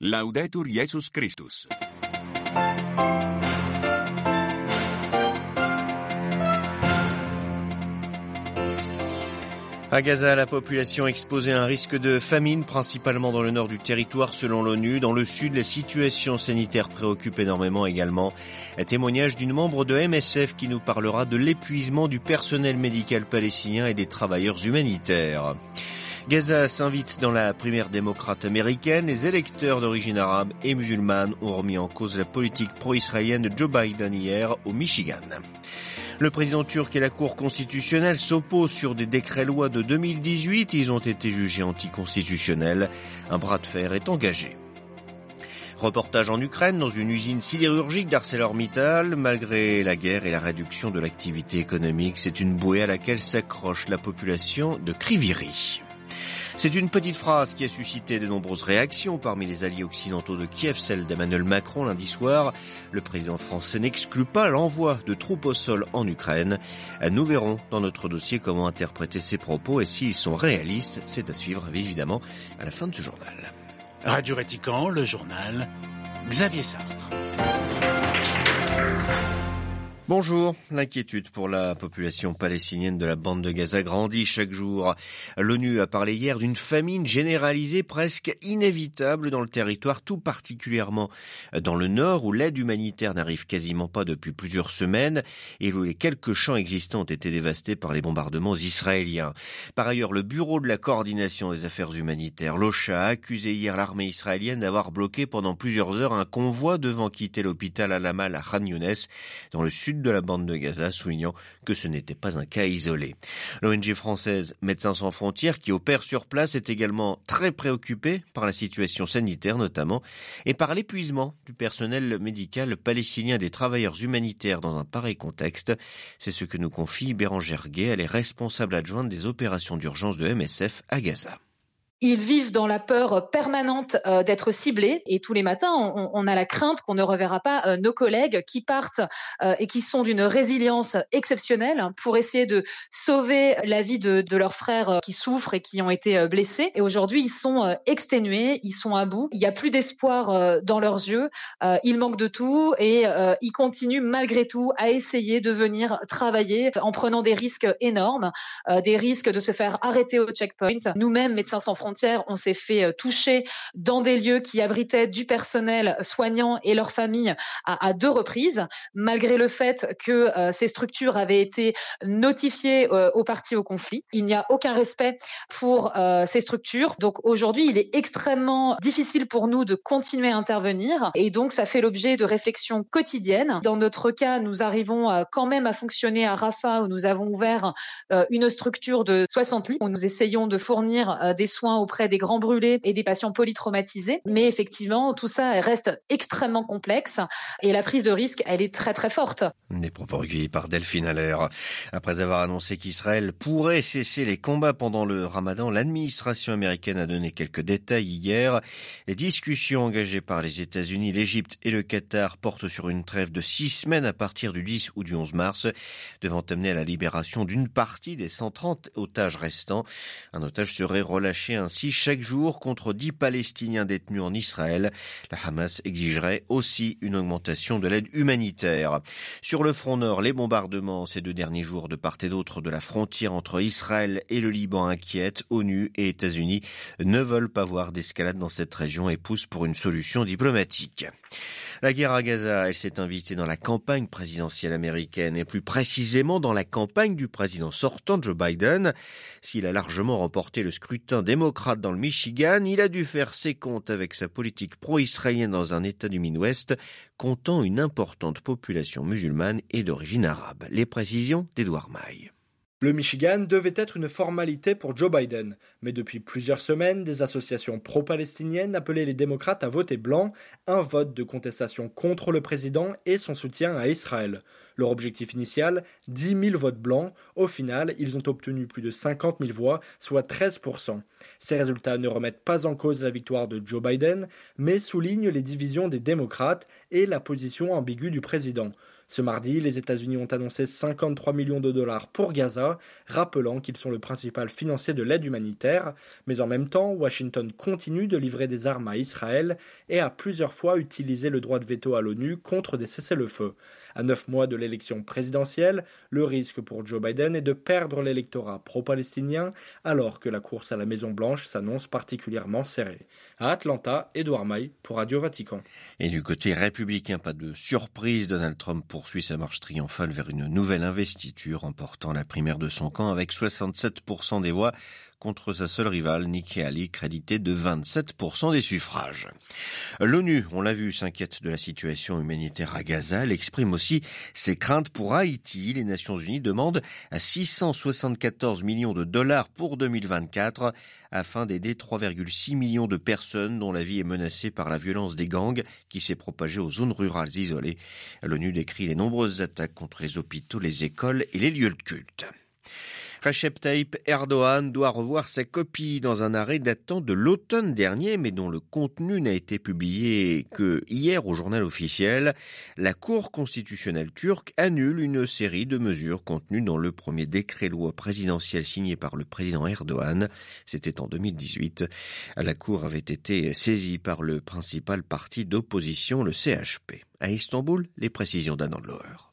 Laudetur Jesus Christus. À Gaza, la population exposée à un risque de famine, principalement dans le nord du territoire selon l'ONU. Dans le sud, la situation sanitaire préoccupe énormément également. Un témoignage d'une membre de MSF qui nous parlera de l'épuisement du personnel médical palestinien et des travailleurs humanitaires. Gaza s'invite dans la primaire démocrate américaine. Les électeurs d'origine arabe et musulmane ont remis en cause la politique pro-israélienne de Joe Biden hier au Michigan. Le président turc et la Cour constitutionnelle s'opposent sur des décrets-lois de 2018. Ils ont été jugés anticonstitutionnels. Un bras de fer est engagé. Reportage en Ukraine dans une usine sidérurgique d'ArcelorMittal. Malgré la guerre et la réduction de l'activité économique, c'est une bouée à laquelle s'accroche la population de Kriviri. C'est une petite phrase qui a suscité de nombreuses réactions parmi les alliés occidentaux de Kiev, celle d'Emmanuel Macron lundi soir. Le président français n'exclut pas l'envoi de troupes au sol en Ukraine. Nous verrons dans notre dossier comment interpréter ces propos et s'ils sont réalistes. C'est à suivre évidemment à la fin de ce journal. Radio Vatican, le journal Xavier Sartre. Bonjour. L'inquiétude pour la population palestinienne de la bande de Gaza grandit chaque jour. L'ONU a parlé hier d'une famine généralisée presque inévitable dans le territoire, tout particulièrement dans le nord où l'aide humanitaire n'arrive quasiment pas depuis plusieurs semaines et où les quelques champs existants ont été dévastés par les bombardements israéliens. Par ailleurs, le Bureau de la coordination des affaires humanitaires, l'OCHA, a accusé hier l'armée israélienne d'avoir bloqué pendant plusieurs heures un convoi devant quitter l'hôpital Al-Amal à Khan Younes, dans le sud de la bande de Gaza, soulignant que ce n'était pas un cas isolé. L'ONG française Médecins sans frontières, qui opère sur place, est également très préoccupée par la situation sanitaire notamment, et par l'épuisement du personnel médical palestinien des travailleurs humanitaires dans un pareil contexte. C'est ce que nous confie Bérangère elle est responsable adjointe des opérations d'urgence de MSF à Gaza. Ils vivent dans la peur permanente euh, d'être ciblés et tous les matins, on, a la crainte qu'on ne reverra pas euh, nos collègues qui partent euh, et qui sont d'une résilience exceptionnelle pour essayer de sauver la vie de, de, leurs frères qui souffrent et qui ont été blessés. Et aujourd'hui, ils sont exténués, ils sont à bout, il n'y a plus d'espoir dans leurs yeux, ils manquent de tout et ils continuent malgré tout à essayer de venir travailler en prenant des risques énormes, des risques de se faire arrêter au checkpoint. Nous-mêmes, médecins sans frontières, on s'est fait euh, toucher dans des lieux qui abritaient du personnel soignant et leurs familles à, deux reprises, malgré le fait que euh, ces structures avaient été notifiées euh, aux parties au conflit. Il n'y a aucun respect pour ces structures. Donc aujourd'hui, il est extrêmement difficile pour nous de continuer à intervenir et donc ça fait l'objet de réflexions quotidiennes. Dans notre cas, nous arrivons quand même à fonctionner à Rafah où nous avons ouvert une structure de 60 lits où nous essayons de fournir des soins auprès des grands brûlés et des patients polytraumatisés. Mais effectivement, tout ça reste extrêmement complexe et la prise de risque, elle est très très forte. Des propos recueillis par Delphine Allaire. Après avoir annoncé qu'Israël pourrait cesser les combats pendant le ramadan, l'administration américaine a donné quelques détails hier. Les discussions engagées par les États-Unis, l'Égypte et le Qatar portent sur une trêve de six semaines à partir du 10 ou du 11 mars, devant amener à la libération d'une partie des 130 otages restants. Un otage serait relâché un ainsi chaque jour contre 10 Palestiniens détenus en Israël. La Hamas exigerait aussi une augmentation de l'aide humanitaire. Sur le front nord, les bombardements ces deux derniers jours de part et d'autre de la frontière entre Israël et le Liban inquiètent. ONU et États-Unis ne veulent pas voir d'escalade dans cette région et poussent pour une solution diplomatique. La guerre à Gaza, elle s'est invitée dans la campagne présidentielle américaine et plus précisément dans la campagne du président sortant Joe Biden. S'il a largement remporté le scrutin démocrate dans le Michigan, il a dû faire ses comptes avec sa politique pro-israélienne dans un État du Midwest comptant une importante population musulmane et d'origine arabe. Les précisions d'Edouard Maille. Le Michigan devait être une formalité pour Joe Biden, mais depuis plusieurs semaines, des associations pro-palestiniennes appelaient les démocrates à voter blanc, un vote de contestation contre le président et son soutien à Israël. Leur objectif initial, 10 000 votes blancs. Au final, ils ont obtenu plus de 50 000 voix, soit 13% Ces résultats ne remettent pas en cause la victoire de Joe Biden, mais soulignent les divisions des démocrates et la position ambiguë du président. Ce mardi, les États-Unis ont annoncé 53 millions de dollars pour Gaza, rappelant qu'ils sont le principal financier de l'aide humanitaire. Mais en même temps, Washington continue de livrer des armes à Israël et a plusieurs fois utilisé le droit de veto à l'ONU contre des cessez-le-feu. À neuf mois de l'élection présidentielle, le risque pour Joe Biden est de perdre l'électorat pro-palestinien alors que la course à la Maison-Blanche s'annonce particulièrement serrée. À Atlanta, Edouard May pour Radio Vatican. Et du côté républicain, pas de surprise, Donald Trump poursuit sa marche triomphale vers une nouvelle investiture, emportant la primaire de son camp avec 67% des voix contre sa seule rivale, Nikki Haley, créditée de 27% des suffrages. L'ONU, on l'a vu, s'inquiète de la situation humanitaire à Gaza. Elle exprime aussi ses craintes pour Haïti. Les Nations Unies demandent à 674 millions de dollars pour 2024 afin d'aider 3,6 millions de personnes dont la vie est menacée par la violence des gangs qui s'est propagée aux zones rurales isolées. L'ONU décrit les nombreuses attaques contre les hôpitaux, les écoles et les lieux de culte. Recep Tayyip Erdogan doit revoir sa copie dans un arrêt datant de l'automne dernier, mais dont le contenu n'a été publié que hier au journal officiel. La Cour constitutionnelle turque annule une série de mesures contenues dans le premier décret-loi présidentiel signé par le président Erdogan. C'était en 2018. La Cour avait été saisie par le principal parti d'opposition, le CHP. À Istanbul, les précisions d'Anand Loher.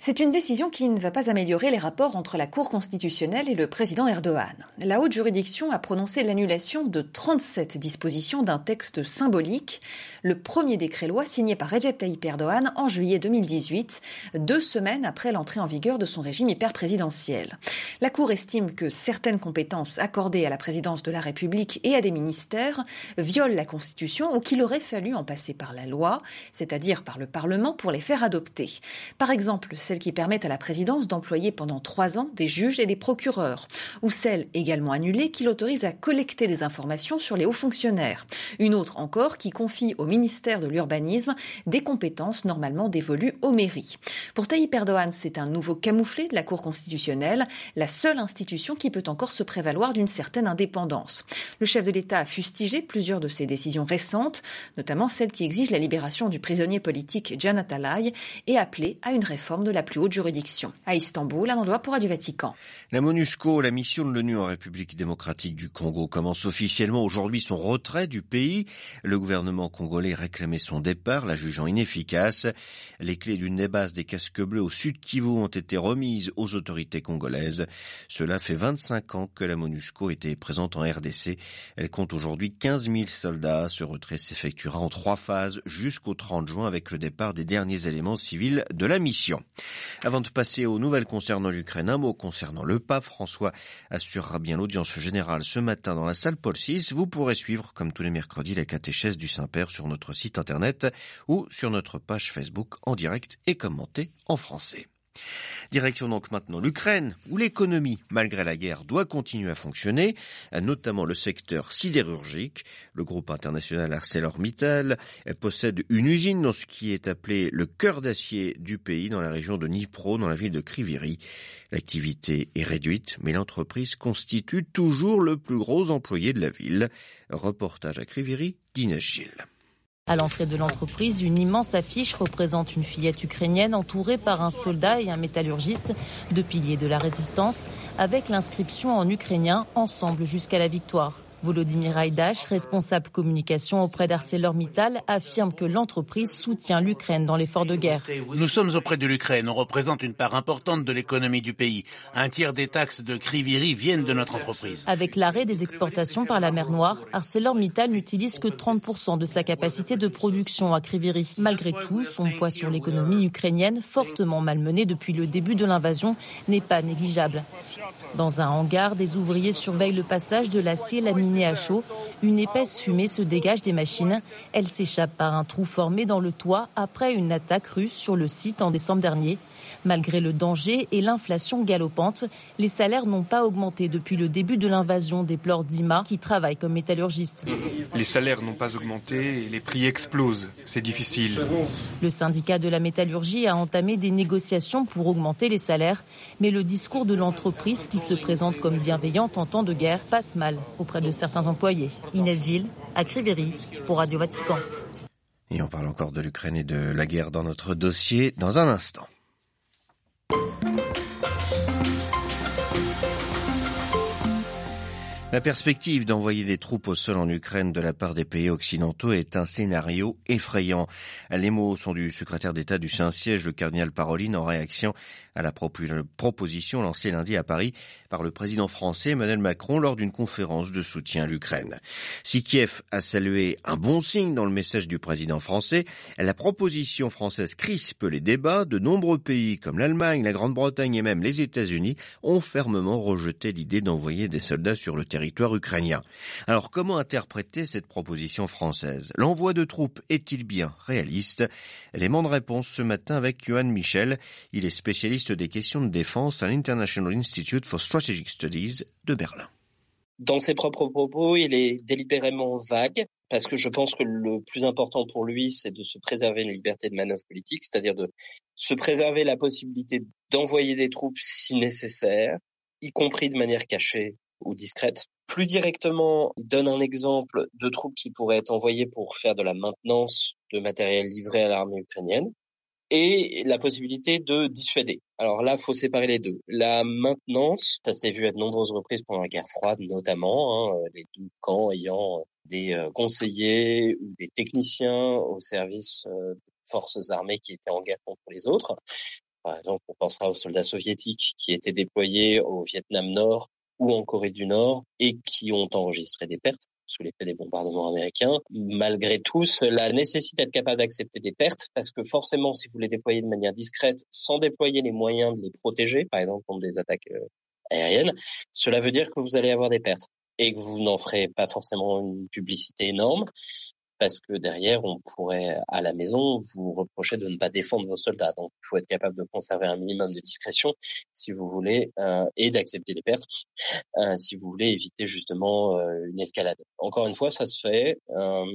C'est une décision qui ne va pas améliorer les rapports entre la Cour constitutionnelle et le président Erdogan. La haute juridiction a prononcé l'annulation de 37 dispositions d'un texte symbolique, le premier décret-loi signé par Recep Tayyip Erdogan en juillet 2018, deux semaines après l'entrée en vigueur de son régime hyper-présidentiel. La Cour estime que certaines compétences accordées à la présidence de la République et à des ministères violent la Constitution ou qu'il aurait fallu en passer par la loi, c'est-à-dire par le Parlement pour les faire adopter. Par exemple, celles qui permettent à la présidence d'employer pendant trois ans des juges et des procureurs, ou celle également annulée qui l'autorise à collecter des informations sur les hauts fonctionnaires. Une autre encore qui confie au ministère de l'Urbanisme des compétences normalement dévolues aux mairies. Pour Tayyip Erdogan, c'est un nouveau camouflé de la Cour constitutionnelle, la seule institution qui peut encore se prévaloir d'une certaine indépendance. Le chef de l'État a fustigé plusieurs de ses décisions récentes, notamment celle qui exige la libération du prisonnier politique Janat Alay et appelé à une réforme de la la plus haute juridiction. À Istanbul, du Vatican. La MONUSCO, la mission de l'ONU en République démocratique du Congo, commence officiellement aujourd'hui son retrait du pays. Le gouvernement congolais réclamait son départ, la jugeant inefficace. Les clés d'une des bases des casques bleus au sud Kivu ont été remises aux autorités congolaises. Cela fait 25 ans que la MONUSCO était présente en RDC. Elle compte aujourd'hui 15 000 soldats. Ce retrait s'effectuera en trois phases jusqu'au 30 juin avec le départ des derniers éléments civils de la mission. Avant de passer aux nouvelles concernant l'Ukraine, un mot concernant le pape. François assurera bien l'audience générale ce matin dans la salle Paul VI. Vous pourrez suivre, comme tous les mercredis, la catéchèse du Saint-Père sur notre site internet ou sur notre page Facebook en direct et commenté en français. Direction donc maintenant l'Ukraine, où l'économie, malgré la guerre, doit continuer à fonctionner, notamment le secteur sidérurgique. Le groupe international ArcelorMittal possède une usine dans ce qui est appelé le cœur d'acier du pays, dans la région de Dnipro, dans la ville de Kriviri. L'activité est réduite, mais l'entreprise constitue toujours le plus gros employé de la ville. Reportage à Kriviri d'Inès Gilles. À l'entrée de l'entreprise, une immense affiche représente une fillette ukrainienne entourée par un soldat et un métallurgiste, deux piliers de la résistance, avec l'inscription en ukrainien Ensemble jusqu'à la victoire. Volodymyr Haïdash, responsable communication auprès d'ArcelorMittal, affirme que l'entreprise soutient l'Ukraine dans l'effort de guerre. Nous sommes auprès de l'Ukraine. On représente une part importante de l'économie du pays. Un tiers des taxes de Kriviri viennent de notre entreprise. Avec l'arrêt des exportations par la mer Noire, ArcelorMittal n'utilise que 30% de sa capacité de production à Kriviri. Malgré tout, son poids sur l'économie ukrainienne, fortement malmenée depuis le début de l'invasion, n'est pas négligeable. Dans un hangar, des ouvriers surveillent le passage de l'acier laminé Une épaisse fumée se dégage des machines. Elle s'échappe par un trou formé dans le toit après une attaque russe sur le site en décembre dernier. Malgré le danger et l'inflation galopante, les salaires n'ont pas augmenté depuis le début de l'invasion, déplore Dima, qui travaille comme métallurgiste. Les salaires n'ont pas augmenté et les prix explosent. C'est difficile. Le syndicat de la métallurgie a entamé des négociations pour augmenter les salaires, mais le discours de l'entreprise, qui se présente comme bienveillante en temps de guerre, passe mal auprès de certains employés. Inès Gilles, à Cribéry, pour Radio Vatican. Et on parle encore de l'Ukraine et de la guerre dans notre dossier dans un instant. La perspective d'envoyer des troupes au sol en Ukraine de la part des pays occidentaux est un scénario effrayant. Les mots sont du secrétaire d'État du Saint-Siège, le cardinal Paroline, en réaction à la proposition lancée lundi à Paris par le président français Emmanuel Macron lors d'une conférence de soutien à l'Ukraine. Si Kiev a salué un bon signe dans le message du président français, la proposition française crispe les débats. De nombreux pays comme l'Allemagne, la Grande-Bretagne et même les États-Unis ont fermement rejeté l'idée d'envoyer des soldats sur le territoire ukrainien. Alors comment interpréter cette proposition française? L'envoi de troupes est-il bien réaliste? Élément de réponse ce matin avec Johan Michel. Il est spécialiste des questions de défense à l'International Institute for Strategic Studies de Berlin. Dans ses propres propos, il est délibérément vague parce que je pense que le plus important pour lui, c'est de se préserver une liberté de manœuvre politique, c'est-à-dire de se préserver la possibilité d'envoyer des troupes si nécessaire, y compris de manière cachée ou discrète. Plus directement, il donne un exemple de troupes qui pourraient être envoyées pour faire de la maintenance de matériel livré à l'armée ukrainienne et la possibilité de dissuader. Alors là, faut séparer les deux. La maintenance, ça s'est vu à de nombreuses reprises pendant la guerre froide, notamment, hein, les deux camps ayant des euh, conseillers ou des techniciens au service euh, de forces armées qui étaient en guerre contre les autres. Par exemple, on pensera aux soldats soviétiques qui étaient déployés au Vietnam Nord ou en Corée du Nord et qui ont enregistré des pertes sous l'effet des bombardements américains. Malgré tout, cela nécessite d'être capable d'accepter des pertes parce que forcément, si vous les déployez de manière discrète, sans déployer les moyens de les protéger, par exemple contre des attaques euh, aériennes, cela veut dire que vous allez avoir des pertes et que vous n'en ferez pas forcément une publicité énorme parce que derrière, on pourrait à la maison vous reprocher de ne pas défendre vos soldats. Donc, il faut être capable de conserver un minimum de discrétion, si vous voulez, euh, et d'accepter les pertes, euh, si vous voulez éviter justement euh, une escalade. Encore une fois, ça se fait.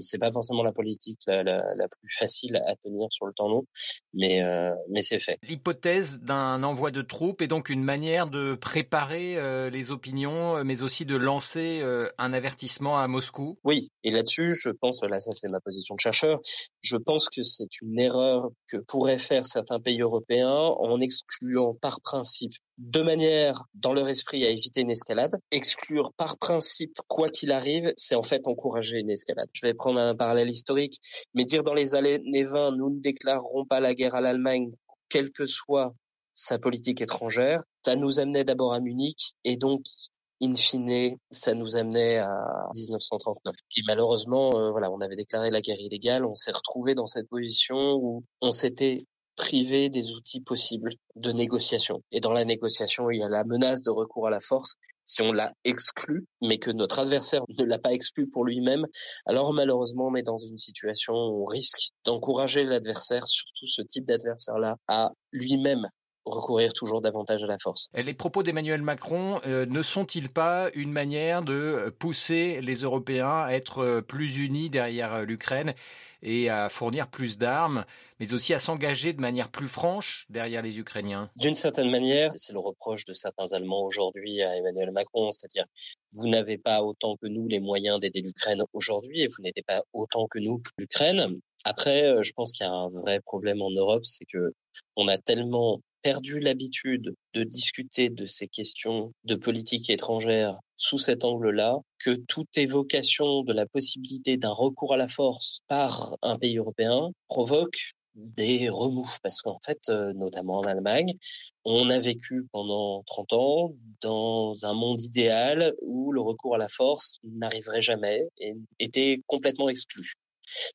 C'est pas forcément la politique la, la, la, plus facile à tenir sur le temps long, mais mais c'est fait. L'hypothèse d'un envoi de troupes est donc une manière de préparer les opinions, mais aussi de lancer un avertissement à Moscou. Oui, et là-dessus, je pense là ça c'est ma position de chercheur, je pense que c'est une erreur que pourraient faire certains pays européens en excluant par principe, de manière dans leur esprit à éviter une escalade, exclure par principe quoi qu'il arrive, c'est en fait encourager une escalade. Je vais prendre un parallèle historique, mais dire dans les années 20, nous ne déclarerons pas la guerre à l'Allemagne, quelle que soit sa politique étrangère, ça nous amenait d'abord à Munich et donc in fine, ça nous amenait à 1939. Et malheureusement, euh, voilà, on avait déclaré la guerre illégale, on s'est retrouvé dans cette position où on s'était privé des outils possibles de négociation. Et dans la négociation, il y a la menace de recours à la force. Si on l'a exclu, mais que notre adversaire ne l'a pas exclu pour lui-même, alors malheureusement, on est dans une situation où on risque d'encourager l'adversaire, surtout ce type d'adversaire-là, à lui-même recourir toujours davantage à la force. Les propos d'Emmanuel Macron euh, ne sont-ils pas une manière de pousser les Européens à être plus unis derrière l'Ukraine et à fournir plus d'armes, mais aussi à s'engager de manière plus franche derrière les Ukrainiens? D'une certaine manière, c'est le reproche de certains Allemands aujourd'hui à Emmanuel Macron, c'est-à-dire vous n'avez pas autant que nous les moyens d'aider l'Ukraine aujourd'hui et vous n'aidez pas autant que nous l'Ukraine. Après, euh, je pense qu'il y a un vrai problème en Europe, c'est que on a tellement perdu l'habitude de discuter de ces questions de politique étrangère sous cet angle-là, que toute évocation de la possibilité d'un recours à la force par un pays européen provoque des remous parce qu'en fait, euh, notamment en Allemagne, on a vécu pendant 30 ans dans un monde idéal où le recours à la force n'arriverait jamais et était complètement exclu.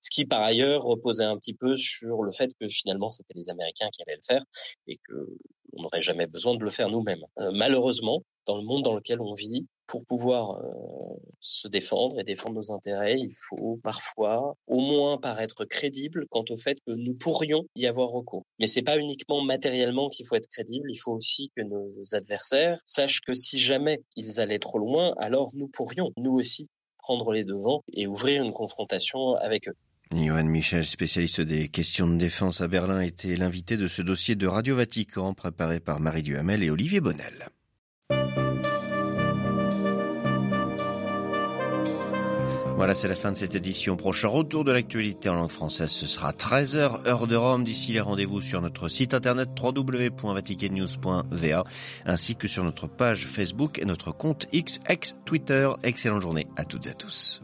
Ce qui, par ailleurs, reposait un petit peu sur le fait que finalement, c'était les Américains qui allaient le faire et que on n'aurait jamais besoin de le faire nous-mêmes. Euh, malheureusement, dans le monde dans lequel on vit, pour pouvoir euh, se défendre et défendre nos intérêts, il faut parfois au moins paraître crédible quant au fait que nous pourrions y avoir recours. Mais c'est pas uniquement matériellement qu'il faut être crédible, il faut aussi que nos adversaires sachent que si jamais ils allaient trop loin, alors nous pourrions, nous aussi, prendre les devants et ouvrir une confrontation avec eux. Johan Michel, spécialiste des questions de défense à Berlin, était l'invité de ce dossier de Radio Vatican préparé par Marie Duhamel et Olivier Bonnel. Voilà, c'est la fin de cette édition. Prochain retour de l'actualité en langue française, ce sera 13h, heure de Rome. D'ici les rendez-vous sur notre site internet www.vaticannews.va ainsi que sur notre page Facebook et notre compte XX Twitter. Excellente journée à toutes et à tous.